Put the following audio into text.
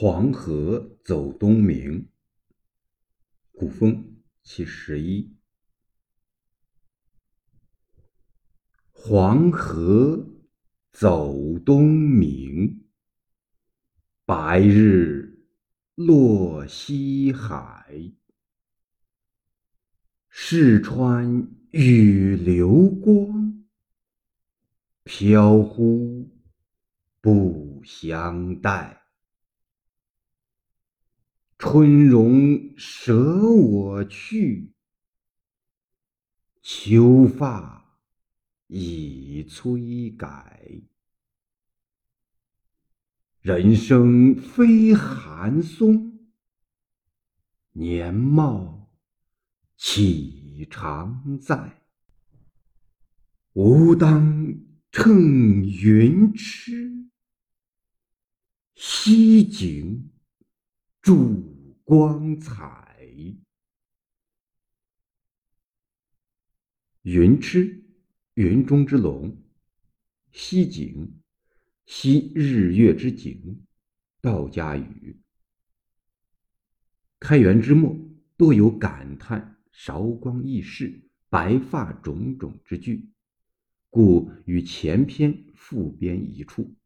黄河走东明，古风其十一。黄河走东明，白日落西海。试穿与流光，飘忽不相待。春容舍我去，秋发已催改。人生非寒松，年貌岂常在？吾当乘云痴，西景。住光彩。云痴，云中之龙；夕景，夕日月之景。道家语。开元之末，多有感叹韶光易逝、白发种种之句，故与前篇复编一处。